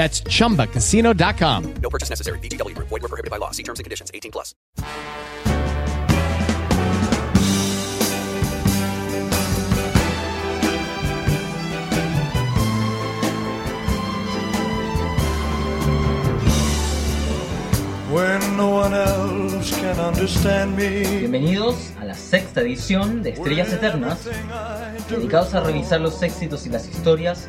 That's chumbacasino.com. No purchase necessary. VGW Group. Void were prohibited by law. See terms and conditions. 18 plus. when no one else can understand me. Bienvenidos a la sexta edición de Estrellas Eternas, dedicados a revisar los éxitos y las historias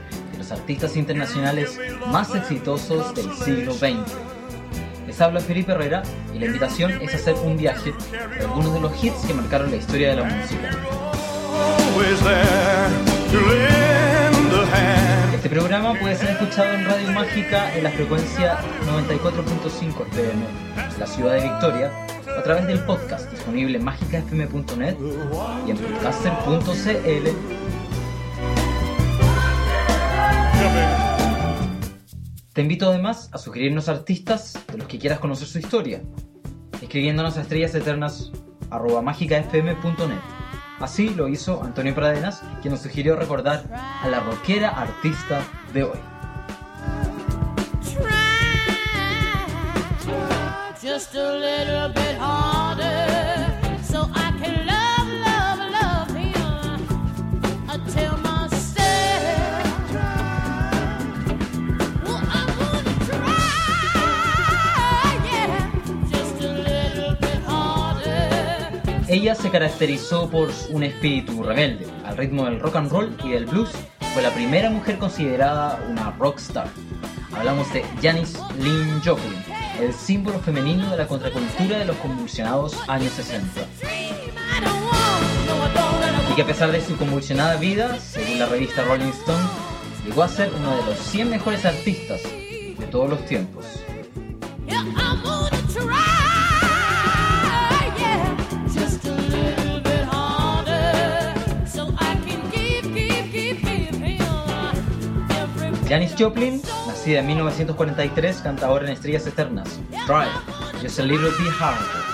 artistas internacionales más exitosos del siglo XX. Les habla Felipe Herrera y la invitación es hacer un viaje por algunos de los hits que marcaron la historia de la música. Este programa puede ser escuchado en Radio Mágica en la frecuencia 94.5 FM la ciudad de Victoria a través del podcast disponible en mágicafm.net y en podcaster.cl. Te invito además a sugerirnos artistas de los que quieras conocer su historia, escribiéndonos a estrellaseternas.mágicafm.net. Así lo hizo Antonio Pradenas, quien nos sugirió recordar a la rockera artista de hoy. Ella se caracterizó por un espíritu rebelde, al ritmo del rock and roll y del blues. Fue la primera mujer considerada una rockstar. Hablamos de Janis Lynn Joplin, el símbolo femenino de la contracultura de los convulsionados años 60. I don't want, no, I don't, and I Y que a pesar de su convulsionada vida, según la revista Rolling Stone, llegó a ser uno de los 100 mejores artistas de todos los tiempos. Janis Joplin, nacida en 1943, canta ahora en Estrellas Eternas. Try, just a little bit harder.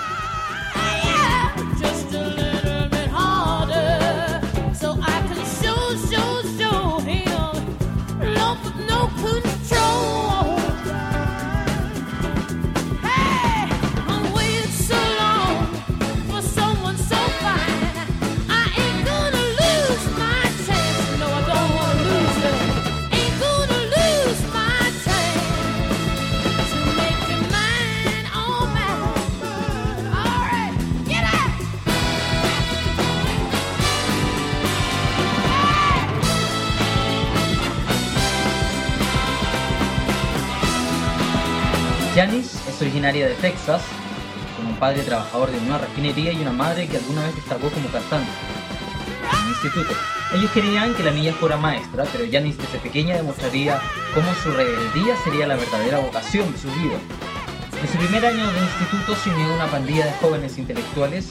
Janis es originaria de Texas, con un padre trabajador de una refinería y una madre que alguna vez destacó como cantante en un instituto. Ellos querían que la niña fuera maestra, pero Janis desde pequeña demostraría cómo su rebeldía sería la verdadera vocación de su vida. En su primer año de instituto se unió a una pandilla de jóvenes intelectuales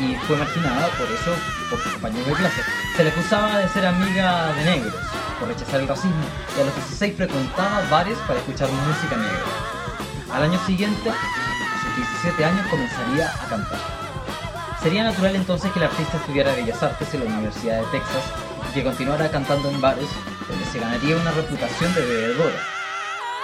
y fue marginada por eso por sus compañeros de clase. Se le acusaba de ser amiga de negros, por rechazar el racismo, y a los 16 frecuentaba bares para escuchar música negra. Al año siguiente, a sus 17 años, comenzaría a cantar. Sería natural entonces que el artista estudiara Bellas Artes en la Universidad de Texas y que continuara cantando en bares donde se ganaría una reputación de bebedora,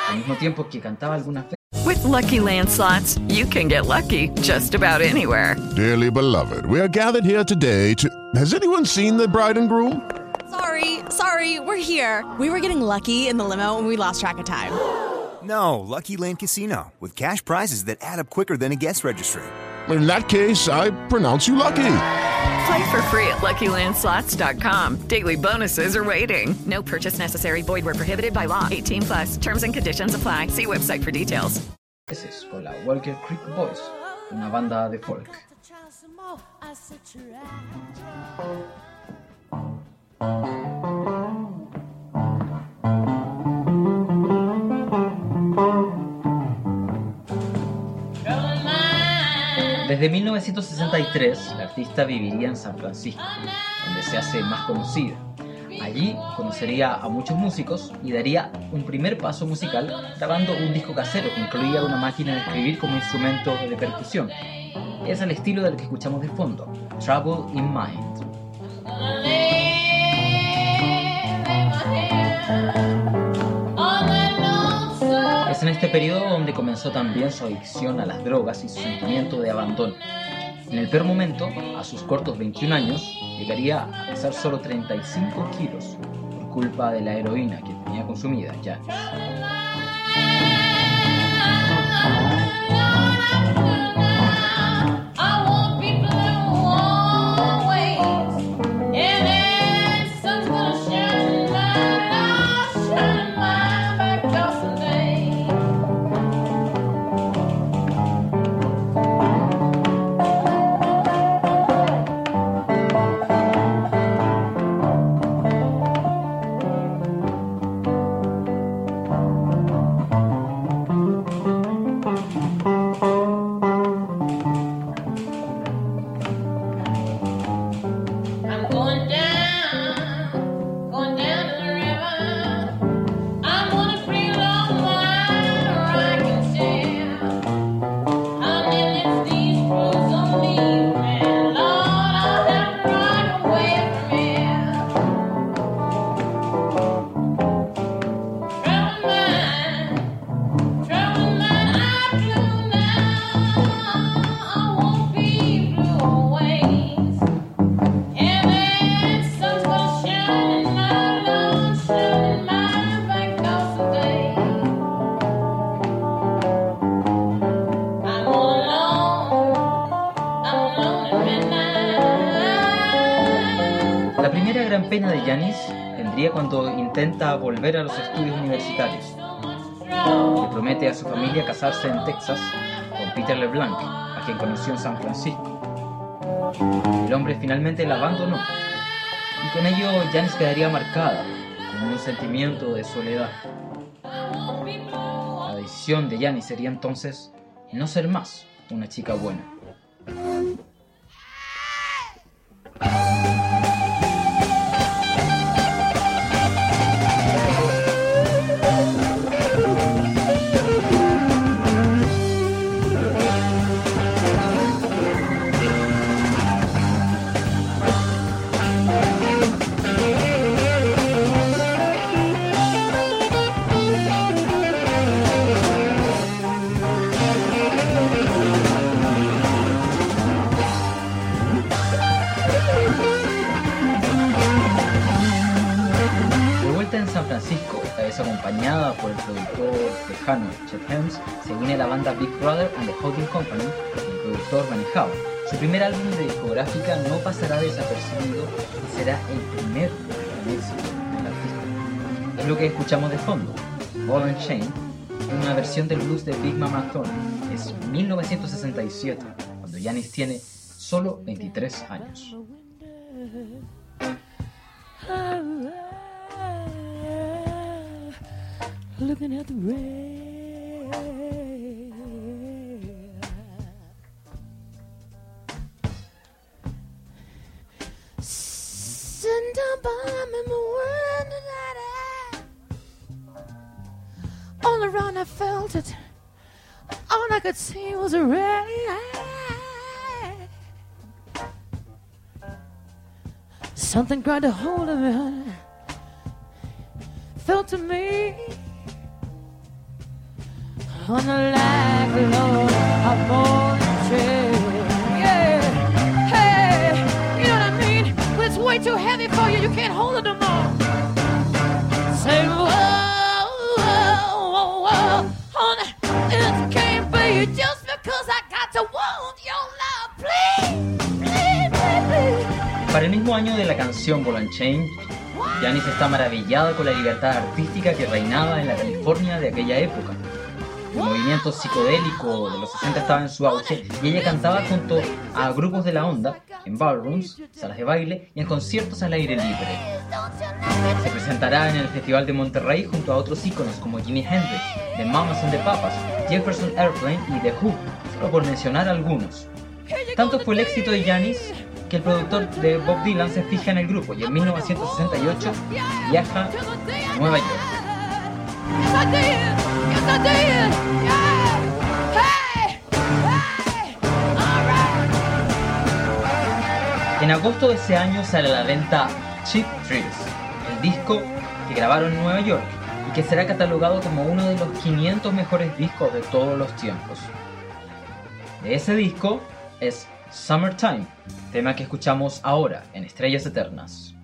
al mismo tiempo que cantaba algunas veces. With Lucky Land slots, you can get lucky just about anywhere. Dearly beloved, we are gathered here today to. Has anyone seen the bride and groom? Sorry, sorry, we're here. We were getting lucky in the limo and we lost track of time. No, Lucky Land Casino, with cash prizes that add up quicker than a guest registry. In that case, I pronounce you lucky. Play for free at LuckyLandSlots.com. Daily bonuses are waiting. No purchase necessary. Void were prohibited by law. 18 plus. Terms and conditions apply. See website for details. veces con la Walker Creek Boys, una banda de folk. Desde 1963, la artista viviría en San Francisco, donde se hace más conocida. Allí conocería a muchos músicos y daría un primer paso musical grabando un disco casero que incluía una máquina de escribir como instrumento de percusión. Es el estilo del que escuchamos de fondo, Trouble in Mind. En este periodo donde comenzó también su adicción a las drogas y su sentimiento de abandono. En el peor momento, a sus cortos 21 años, llegaría a pesar solo 35 kilos por culpa de la heroína que tenía consumida ya. Gran pena de Janis vendría cuando intenta volver a los estudios universitarios. Le promete a su familia casarse en Texas con Peter LeBlanc, a quien conoció en San Francisco. El hombre finalmente la abandonó y con ello Janis quedaría marcada con un sentimiento de soledad. La decisión de Janis sería entonces no ser más una chica buena. Acompañada por el productor tejano Chet Helms, se une a la banda Big Brother and the Holding Company y el productor Manny Howe. Su primer álbum de discográfica no pasará desapercibido y será el primer gran éxito del artista. Es lo que escuchamos de fondo, Ball and Chain, una versión del blues de Big Mama Thornton. Es 1967, cuando Janis tiene solo 23 años. Looking at the rain. Sitting down by me, my window All around I felt it. All I could see was a rain. Something grabbed a hold of me. Felt to me Para el mismo año de la canción Ball and Chain, Janis está maravillada con la libertad artística que reinaba en la California de aquella época. El movimiento psicodélico de los 60 estaba en su auge y ella cantaba junto a grupos de la onda, en ballrooms, salas de baile y en conciertos al aire libre. Se presentará en el Festival de Monterrey junto a otros íconos como Jimi Hendrix, The Mamas and the Papas, Jefferson Airplane y The Who, solo por mencionar algunos. Tanto fue el éxito de Janis que el productor de Bob Dylan se fija en el grupo y en 1968 viaja a Nueva York. En agosto de ese año sale a la venta Cheap Thrills, el disco que grabaron en Nueva York y que será catalogado como uno de los 500 mejores discos de todos los tiempos. De ese disco es Summertime, tema que escuchamos ahora en Estrellas Eternas.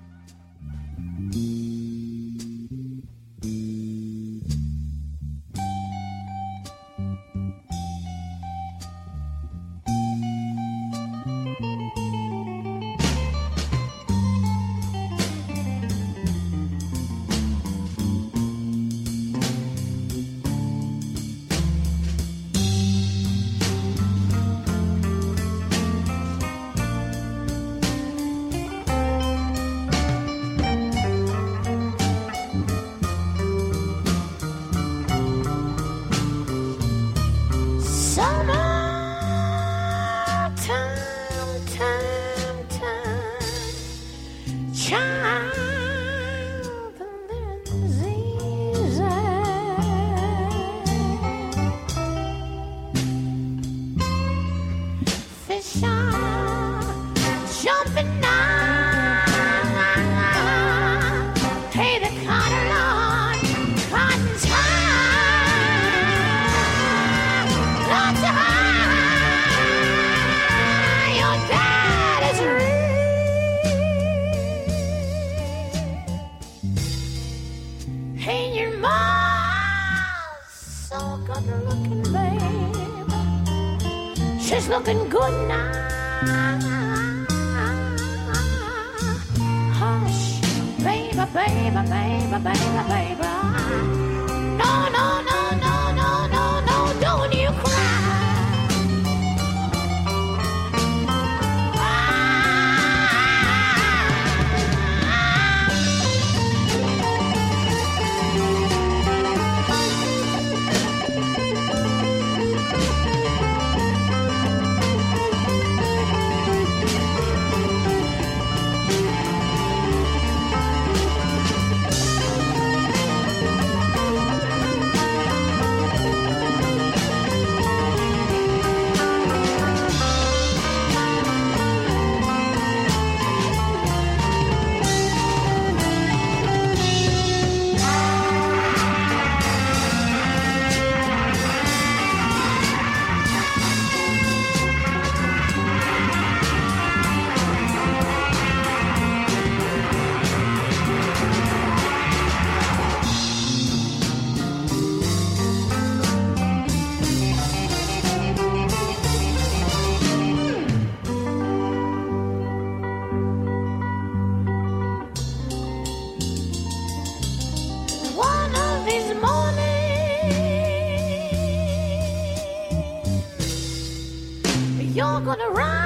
gonna run.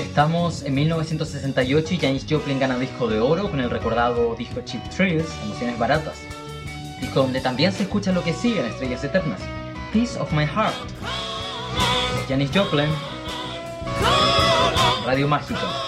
Estamos en 1968 y Janis Joplin gana disco de oro con el recordado disco Cheap Thrills, Emociones Baratas. Disco donde también se escucha lo que sigue en Estrellas Eternas, Piece of My Heart. Janis Joplin, Radio Mágico.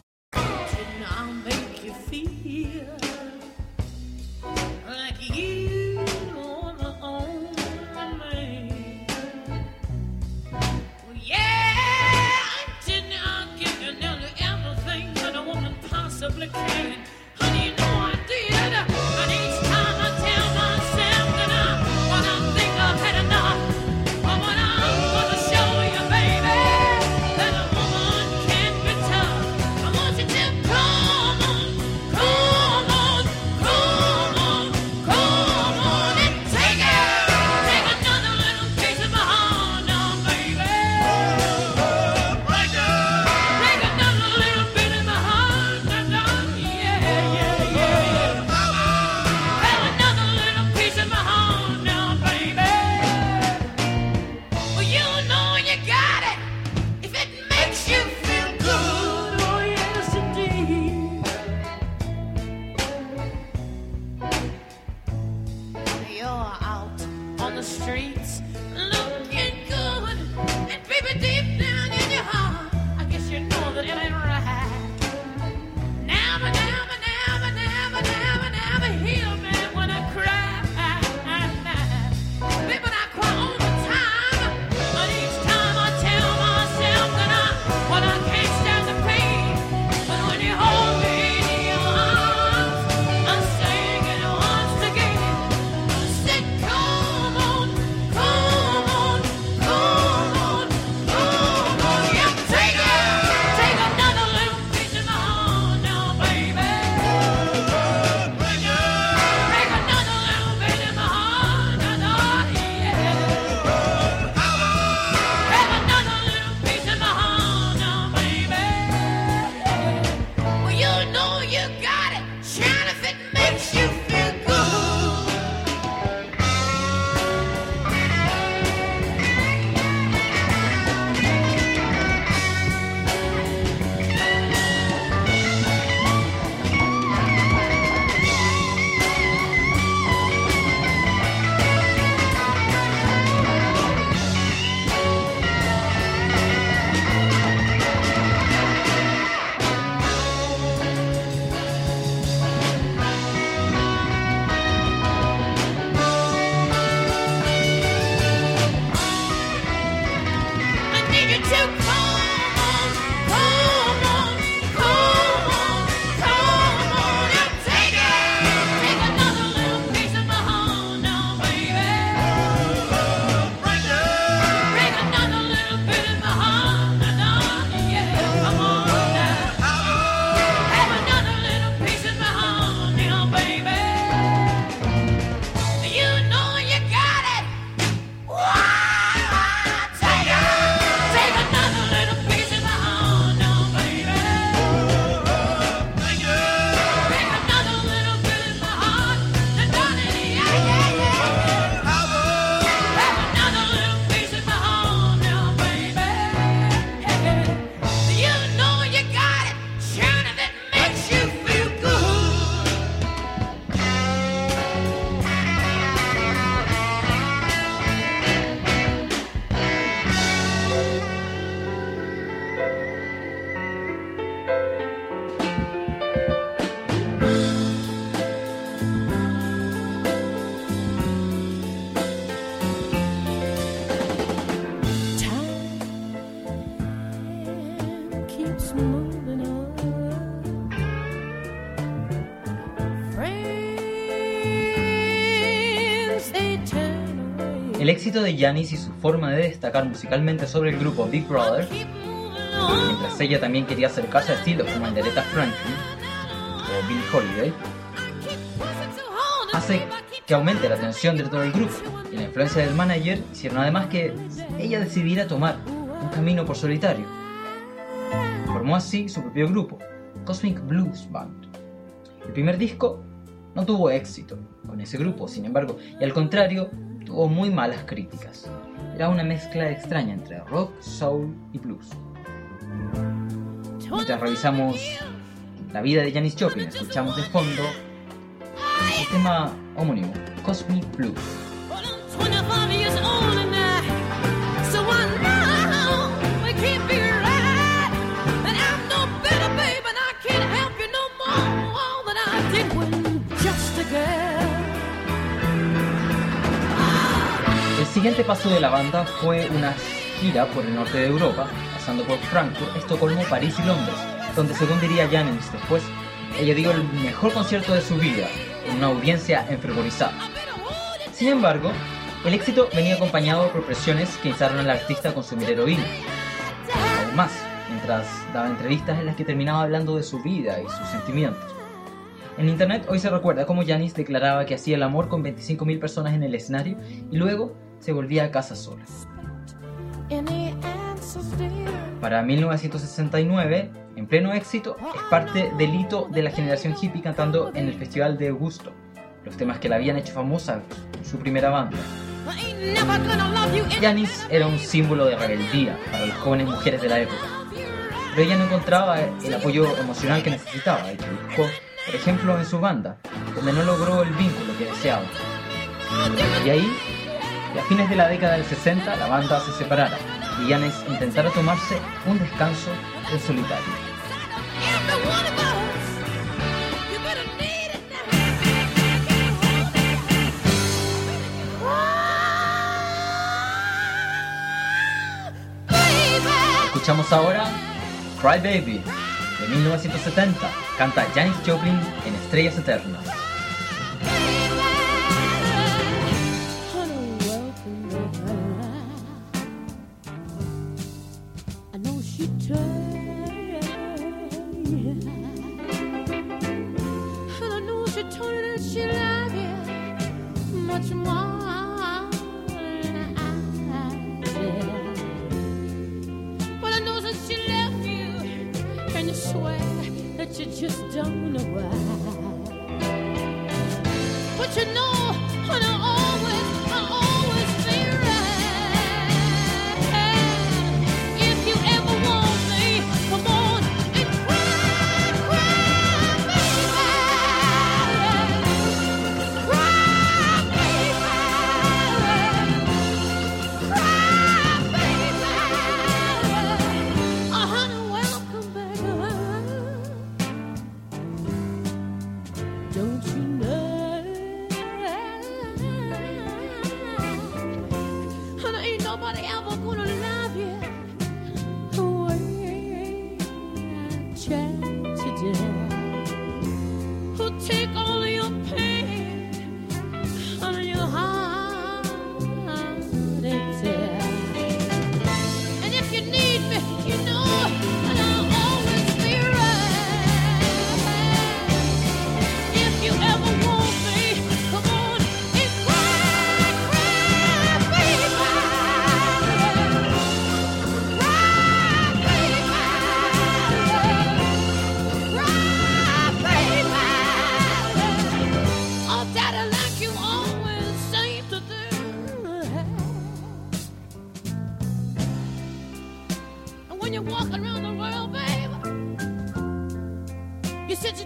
out on the streets. éxito de Janis y su forma de destacar musicalmente sobre el grupo Big Brother, mientras ella también quería acercarse a estilos como el de Aretha Franklin o Billie Holiday, hace que aumente la tensión dentro del grupo y la influencia del manager hicieron además que ella decidiera tomar un camino por solitario. Formó así su propio grupo, Cosmic Blues Band. El primer disco no tuvo éxito con ese grupo, sin embargo, y al contrario, tuvo muy malas críticas. Era una mezcla extraña entre rock, soul y blues. Mientras revisamos la vida de Janis Joplin, escuchamos de fondo el tema homónimo, Cosmic Blues. Siguiente paso de la banda fue una gira por el norte de Europa, pasando por Frankfurt, Estocolmo, París y Londres, donde según diría Janis después, ella dio el mejor concierto de su vida, con una audiencia enfervorizada. Sin embargo, el éxito venía acompañado por presiones que instaron al artista a consumir heroína. Aún más, mientras daba entrevistas en las que terminaba hablando de su vida y sus sentimientos. En internet hoy se recuerda cómo Janis declaraba que hacía el amor con 25.000 personas en el escenario y luego se volvía a casa sola. Para 1969, en pleno éxito, es parte del hito de la generación hippie cantando en el Festival de Augusto, los temas que la habían hecho famosa su primera banda. Janis era un símbolo de rebeldía para las jóvenes mujeres de la época, pero ella no encontraba el apoyo emocional que necesitaba y que buscó, por ejemplo, en su banda, donde no logró el vínculo que deseaba. Y ahí, y a fines de la década del 60, la banda se separara y Janis intentara tomarse un descanso en solitario. Escuchamos ahora Cry Baby de 1970. Canta Janis Joplin en Estrellas Eternas.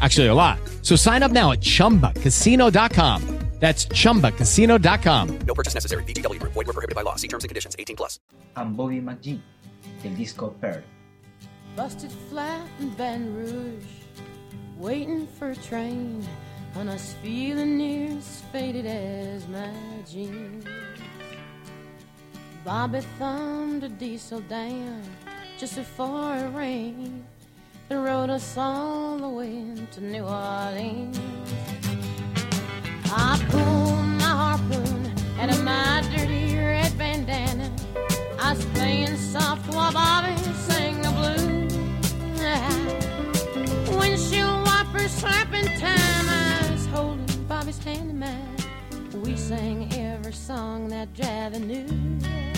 Actually, a lot. So sign up now at chumbacasino.com. That's chumbacasino.com. No purchase necessary. VGW Group. Void were prohibited by law. See terms and conditions. 18 plus. I'm Bobby McGee, del disco Pearl. Busted flat in Baton Rouge, waiting for a train, and I was feeling near as faded as my jeans. Bobby thumbed a diesel down just before it rained and rode us all the way to New Orleans. I pulled my harpoon out of my dirty red bandana. I was playing soft while Bobby sang the blues. Windshield wipers slapping time. I was holding Bobby's hand in mine. We sang every song that Javi knew.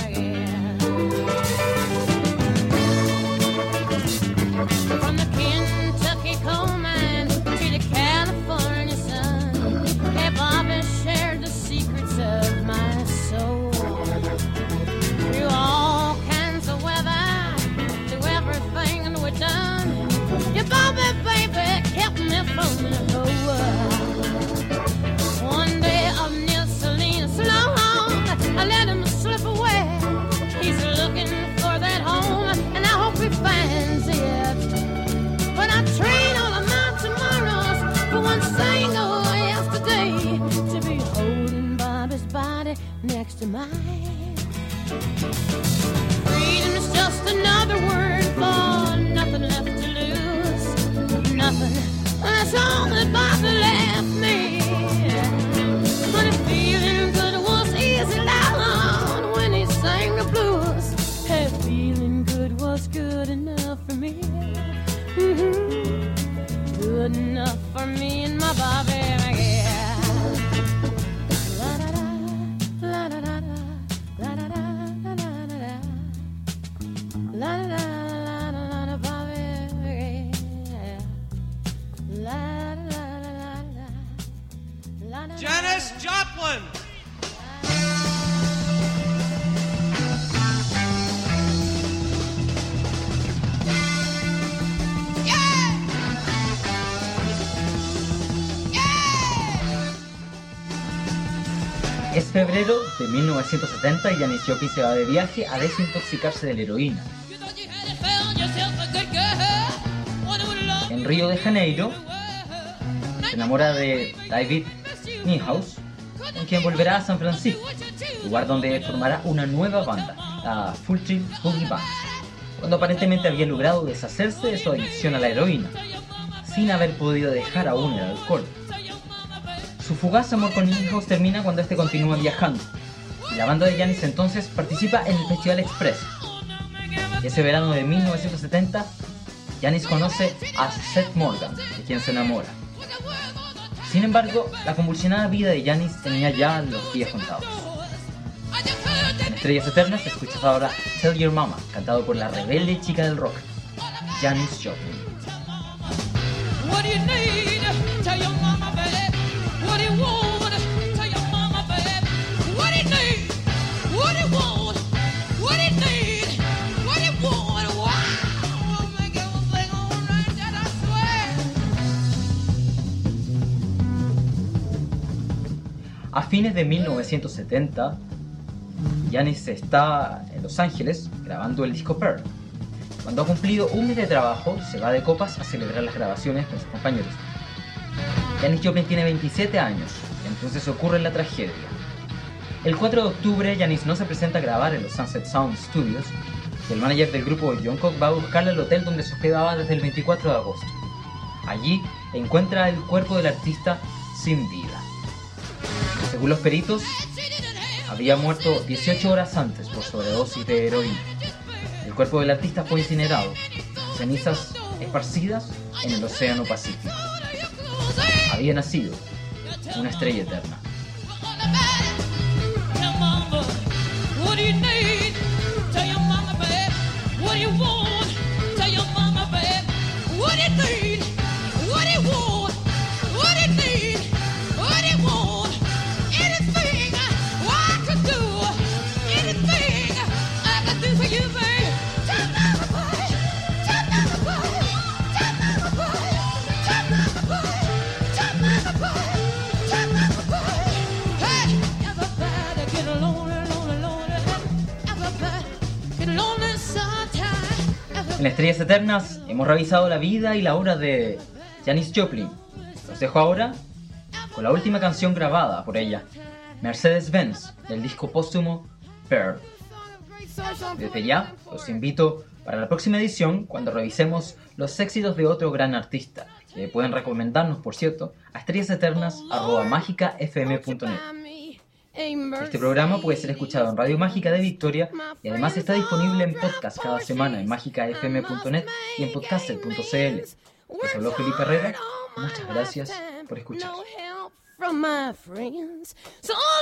1970 y Janis Joplin se va de viaje a desintoxicarse de la heroína. En Río de Janeiro se enamora de David Niehaus, con quien volverá a San Francisco, lugar donde formará una nueva banda, la Full Trip Boogie Band, cuando aparentemente había logrado deshacerse de su adicción a la heroína, sin haber podido dejar aún el alcohol. Su fugaz amor con Niehaus termina cuando este continúa viajando, la banda de Janis entonces participa en el Festival Express. Y ese verano de 1970, Janis conoce a Seth Morgan, de quien se enamora. Sin embargo, la convulsionada vida de Janis tenía ya los días contados. En Estrellas Eternas escuchas ahora Tell Your Mama, cantado por la rebelde chica del rock, Janis Joplin. What do? Tell your mama, babe. What do? A fines de 1970, Janis está en Los Ángeles grabando el disco Pearl. Cuando ha cumplido un mes de trabajo, se va de copas a celebrar las grabaciones con sus compañeros. Janis Joplin tiene 27 años, entonces ocurre la tragedia. El 4 de octubre, Janis no se presenta a grabar en los Sunset Sound Studios y el manager del grupo, John Cook, va a buscarle al hotel donde se hospedaba desde el 24 de agosto. Allí encuentra el cuerpo del artista sin vida. Según los peritos, había muerto 18 horas antes por sobredosis de heroína. El cuerpo del artista fue incinerado, cenizas esparcidas en el Océano Pacífico. Había nacido una estrella eterna. En Estrellas Eternas hemos revisado la vida y la obra de Janis Joplin. Los dejo ahora con la última canción grabada por ella, Mercedes-Benz, del disco póstumo Pearl. Desde ya, los invito para la próxima edición cuando revisemos los éxitos de otro gran artista, que pueden recomendarnos, por cierto, a estrellaseternas.mágicafm.net. Este programa puede ser escuchado en Radio Mágica de Victoria y además está disponible en podcast cada semana en mágicafm.net y en podcaster.cl. Les habló Felipe Herrera. Muchas gracias por escuchar. No help from my friends. So, oh